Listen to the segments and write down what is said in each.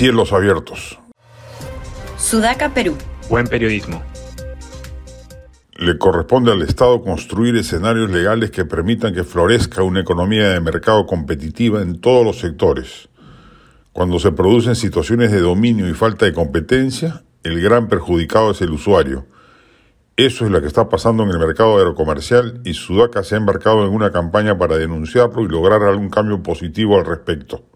Cielos abiertos. Sudaca, Perú. Buen periodismo. Le corresponde al Estado construir escenarios legales que permitan que florezca una economía de mercado competitiva en todos los sectores. Cuando se producen situaciones de dominio y falta de competencia, el gran perjudicado es el usuario. Eso es lo que está pasando en el mercado aerocomercial y Sudaca se ha embarcado en una campaña para denunciarlo y lograr algún cambio positivo al respecto.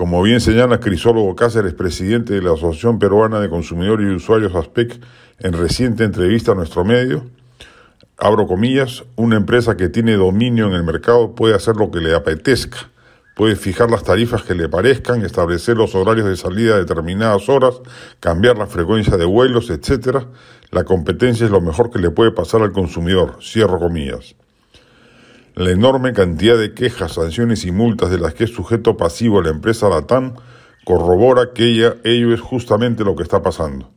Como bien señala Crisólogo Cáceres, presidente de la Asociación Peruana de Consumidores y Usuarios ASPEC, en reciente entrevista a nuestro medio, abro comillas, una empresa que tiene dominio en el mercado puede hacer lo que le apetezca, puede fijar las tarifas que le parezcan, establecer los horarios de salida a determinadas horas, cambiar la frecuencia de vuelos, etc. La competencia es lo mejor que le puede pasar al consumidor, cierro comillas. La enorme cantidad de quejas, sanciones y multas de las que es sujeto pasivo la empresa Latam corrobora que ella, ello es justamente lo que está pasando.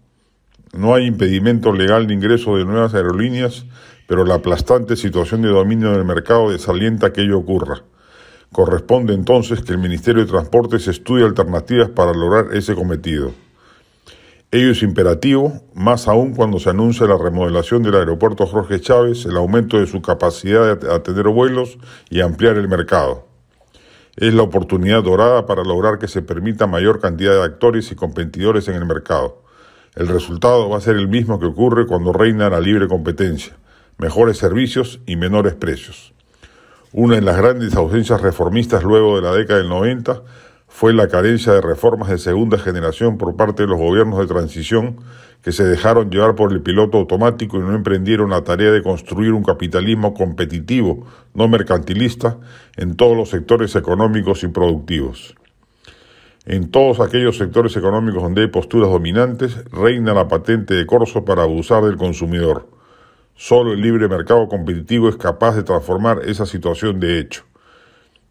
No hay impedimento legal de ingreso de nuevas aerolíneas, pero la aplastante situación de dominio del mercado desalienta que ello ocurra. Corresponde entonces que el Ministerio de Transportes estudie alternativas para lograr ese cometido. Ello es imperativo, más aún cuando se anuncia la remodelación del aeropuerto Jorge Chávez, el aumento de su capacidad de atender vuelos y ampliar el mercado. Es la oportunidad dorada para lograr que se permita mayor cantidad de actores y competidores en el mercado. El resultado va a ser el mismo que ocurre cuando reina la libre competencia, mejores servicios y menores precios. Una de las grandes ausencias reformistas luego de la década del 90 fue la carencia de reformas de segunda generación por parte de los gobiernos de transición que se dejaron llevar por el piloto automático y no emprendieron la tarea de construir un capitalismo competitivo, no mercantilista, en todos los sectores económicos y productivos. En todos aquellos sectores económicos donde hay posturas dominantes, reina la patente de corso para abusar del consumidor. Solo el libre mercado competitivo es capaz de transformar esa situación de hecho.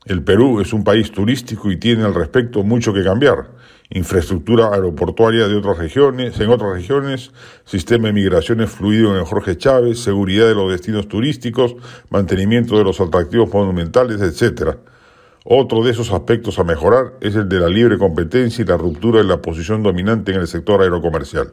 El Perú es un país turístico y tiene al respecto mucho que cambiar. Infraestructura aeroportuaria de otras regiones, en otras regiones, sistema de migraciones fluido en Jorge Chávez, seguridad de los destinos turísticos, mantenimiento de los atractivos monumentales, etc. Otro de esos aspectos a mejorar es el de la libre competencia y la ruptura de la posición dominante en el sector aerocomercial.